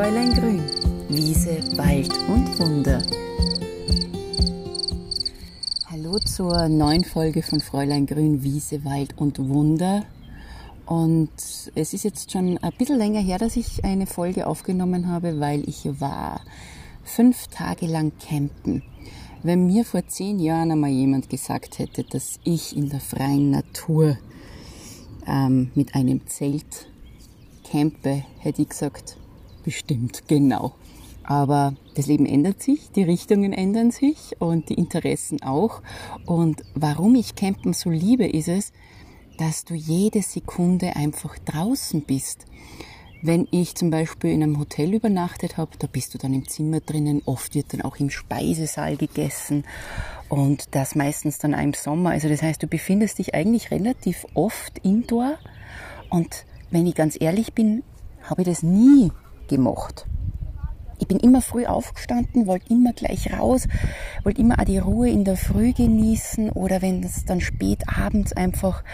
Fräulein Grün, Wiese, Wald und Wunder. Hallo zur neuen Folge von Fräulein Grün, Wiese, Wald und Wunder. Und es ist jetzt schon ein bisschen länger her, dass ich eine Folge aufgenommen habe, weil ich war fünf Tage lang campen. Wenn mir vor zehn Jahren einmal jemand gesagt hätte, dass ich in der freien Natur ähm, mit einem Zelt campe, hätte ich gesagt, bestimmt, genau. Aber das Leben ändert sich, die Richtungen ändern sich und die Interessen auch. Und warum ich Campen so liebe, ist es, dass du jede Sekunde einfach draußen bist. Wenn ich zum Beispiel in einem Hotel übernachtet habe, da bist du dann im Zimmer drinnen. Oft wird dann auch im Speisesaal gegessen und das meistens dann auch im Sommer. Also das heißt, du befindest dich eigentlich relativ oft indoor. Und wenn ich ganz ehrlich bin, habe ich das nie gemocht. Ich bin immer früh aufgestanden, wollte immer gleich raus, wollte immer auch die Ruhe in der Früh genießen oder wenn es dann spät abends einfach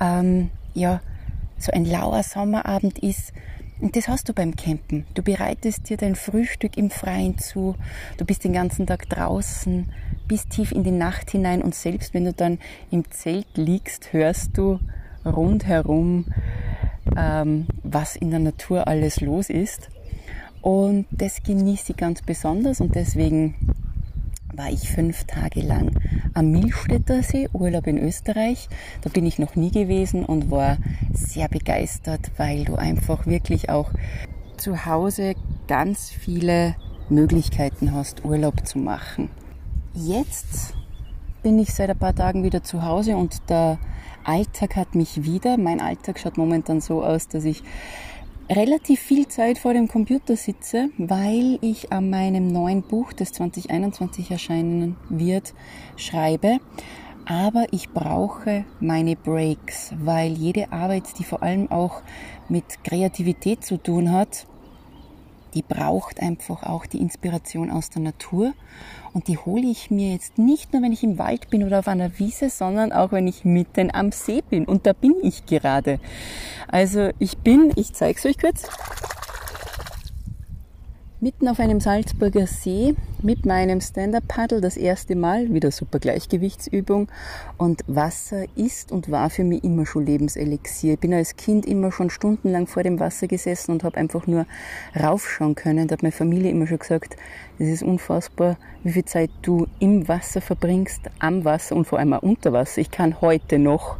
ähm, ja so ein lauer Sommerabend ist, und das hast du beim Campen. Du bereitest dir dein Frühstück im Freien zu, du bist den ganzen Tag draußen, bis tief in die Nacht hinein und selbst wenn du dann im Zelt liegst, hörst du rundherum, ähm, was in der Natur alles los ist. Und das genieße ich ganz besonders und deswegen war ich fünf Tage lang am Milstädter See, Urlaub in Österreich. Da bin ich noch nie gewesen und war sehr begeistert, weil du einfach wirklich auch zu Hause ganz viele Möglichkeiten hast, Urlaub zu machen. Jetzt bin ich seit ein paar Tagen wieder zu Hause und der Alltag hat mich wieder. Mein Alltag schaut momentan so aus, dass ich relativ viel Zeit vor dem Computer sitze, weil ich an meinem neuen Buch, das 2021 erscheinen wird, schreibe. Aber ich brauche meine Breaks, weil jede Arbeit, die vor allem auch mit Kreativität zu tun hat, die braucht einfach auch die Inspiration aus der Natur. Und die hole ich mir jetzt nicht nur, wenn ich im Wald bin oder auf einer Wiese, sondern auch, wenn ich mitten am See bin. Und da bin ich gerade. Also ich bin, ich zeige es euch kurz, mitten auf einem Salzburger See mit meinem Stand-Up-Paddle das erste Mal, wieder super Gleichgewichtsübung. Und Wasser ist und war für mich immer schon Lebenselixier. Ich bin als Kind immer schon stundenlang vor dem Wasser gesessen und habe einfach nur raufschauen können. Da hat meine Familie immer schon gesagt, es ist unfassbar, wie viel Zeit du im Wasser verbringst, am Wasser und vor allem auch unter Wasser. Ich kann heute noch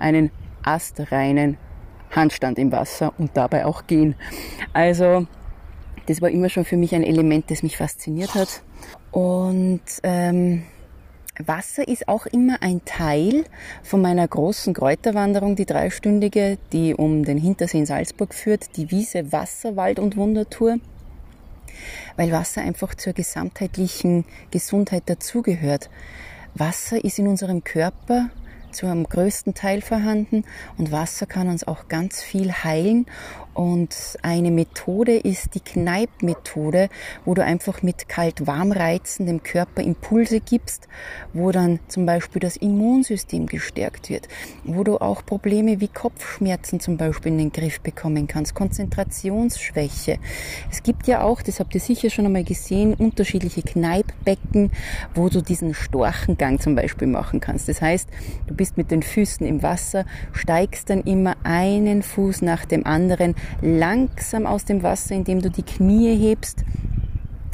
einen astreinen Handstand im Wasser und dabei auch gehen. Also das war immer schon für mich ein Element, das mich fasziniert hat. Und ähm, Wasser ist auch immer ein Teil von meiner großen Kräuterwanderung, die dreistündige, die um den Hintersee in Salzburg führt, die Wiese Wasser, Wald und Wundertour, weil Wasser einfach zur gesamtheitlichen Gesundheit dazugehört. Wasser ist in unserem Körper zu einem größten Teil vorhanden und Wasser kann uns auch ganz viel heilen und eine Methode ist die Kneipp-Methode, wo du einfach mit Kalt-Warm-Reizen dem Körper Impulse gibst, wo dann zum Beispiel das Immunsystem gestärkt wird, wo du auch Probleme wie Kopfschmerzen zum Beispiel in den Griff bekommen kannst, Konzentrationsschwäche. Es gibt ja auch, das habt ihr sicher schon einmal gesehen, unterschiedliche Kneippbecken, wo du diesen Storchengang zum Beispiel machen kannst. Das heißt, du bist mit den Füßen im Wasser, steigst dann immer einen Fuß nach dem anderen langsam aus dem Wasser, indem du die Knie hebst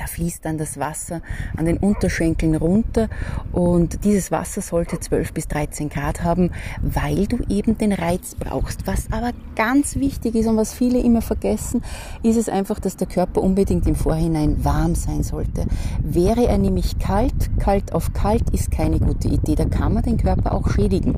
da fließt dann das Wasser an den Unterschenkeln runter und dieses Wasser sollte 12 bis 13 Grad haben, weil du eben den Reiz brauchst. Was aber ganz wichtig ist und was viele immer vergessen, ist es einfach, dass der Körper unbedingt im Vorhinein warm sein sollte. Wäre er nämlich kalt, kalt auf kalt ist keine gute Idee. Da kann man den Körper auch schädigen.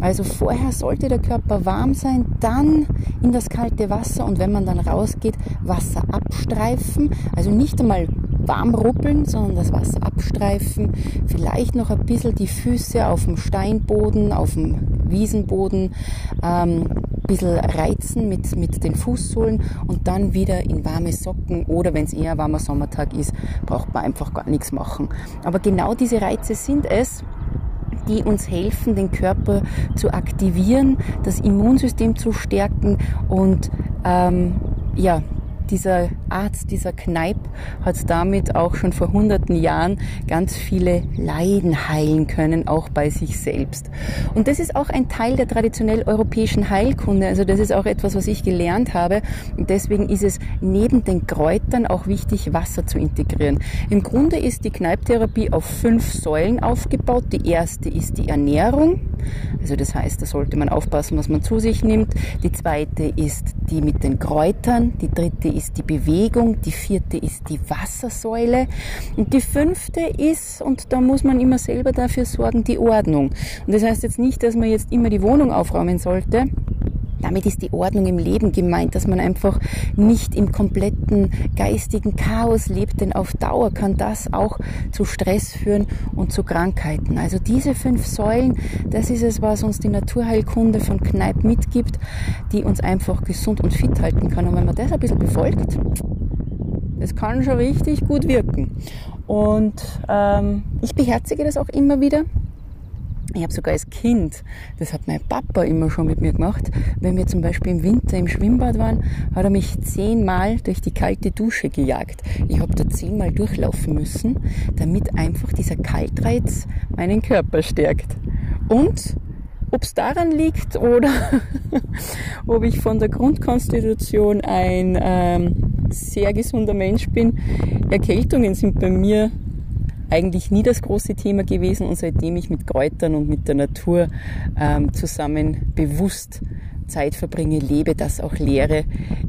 Also vorher sollte der Körper warm sein, dann in das kalte Wasser und wenn man dann rausgeht, Wasser abstreifen. Also nicht einmal warm ruppeln, sondern das Wasser abstreifen. Vielleicht noch ein bisschen die Füße auf dem Steinboden, auf dem Wiesenboden, ähm, ein bisschen reizen mit, mit den Fußsohlen und dann wieder in warme Socken oder wenn es eher ein warmer Sommertag ist, braucht man einfach gar nichts machen. Aber genau diese Reize sind es, die uns helfen, den Körper zu aktivieren, das Immunsystem zu stärken und ähm, ja, dieser Arzt, dieser Kneip hat damit auch schon vor hunderten Jahren ganz viele Leiden heilen können, auch bei sich selbst. Und das ist auch ein Teil der traditionell europäischen Heilkunde. Also das ist auch etwas, was ich gelernt habe. Und deswegen ist es neben den Kräutern auch wichtig, Wasser zu integrieren. Im Grunde ist die Kneipptherapie auf fünf Säulen aufgebaut. Die erste ist die Ernährung. Also das heißt, da sollte man aufpassen, was man zu sich nimmt. Die zweite ist die mit den Kräutern. Die dritte ist die Bewegung. Die vierte ist die Wassersäule. Und die fünfte ist, und da muss man immer selber dafür sorgen, die Ordnung. Und das heißt jetzt nicht, dass man jetzt immer die Wohnung aufräumen sollte, damit ist die Ordnung im Leben gemeint, dass man einfach nicht im kompletten geistigen Chaos lebt, denn auf Dauer kann das auch zu Stress führen und zu Krankheiten. Also diese fünf Säulen, das ist es, was uns die Naturheilkunde von Kneipp mitgibt, die uns einfach gesund und fit halten kann. Und wenn man das ein bisschen befolgt, das kann schon richtig gut wirken. Und ähm, ich beherzige das auch immer wieder ich habe sogar als Kind, das hat mein Papa immer schon mit mir gemacht, wenn wir zum Beispiel im Winter im Schwimmbad waren, hat er mich zehnmal durch die kalte Dusche gejagt. Ich habe da zehnmal durchlaufen müssen, damit einfach dieser Kaltreiz meinen Körper stärkt. Und ob es daran liegt oder ob ich von der Grundkonstitution ein ähm, sehr gesunder Mensch bin, Erkältungen sind bei mir eigentlich nie das große Thema gewesen und seitdem ich mit Kräutern und mit der Natur ähm, zusammen bewusst Zeit verbringe, lebe, das auch lehre,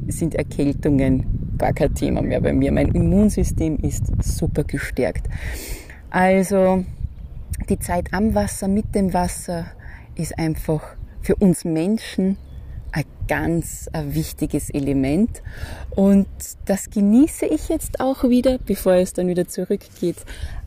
sind Erkältungen gar kein Thema mehr bei mir. Mein Immunsystem ist super gestärkt. Also die Zeit am Wasser, mit dem Wasser ist einfach für uns Menschen ganz ein wichtiges Element. Und das genieße ich jetzt auch wieder, bevor es dann wieder zurückgeht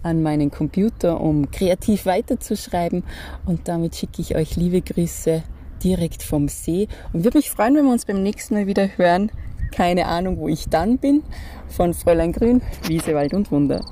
an meinen Computer, um kreativ weiterzuschreiben. Und damit schicke ich euch liebe Grüße direkt vom See und würde mich freuen, wenn wir uns beim nächsten Mal wieder hören. Keine Ahnung, wo ich dann bin. Von Fräulein Grün, Wiese, Wald und Wunder.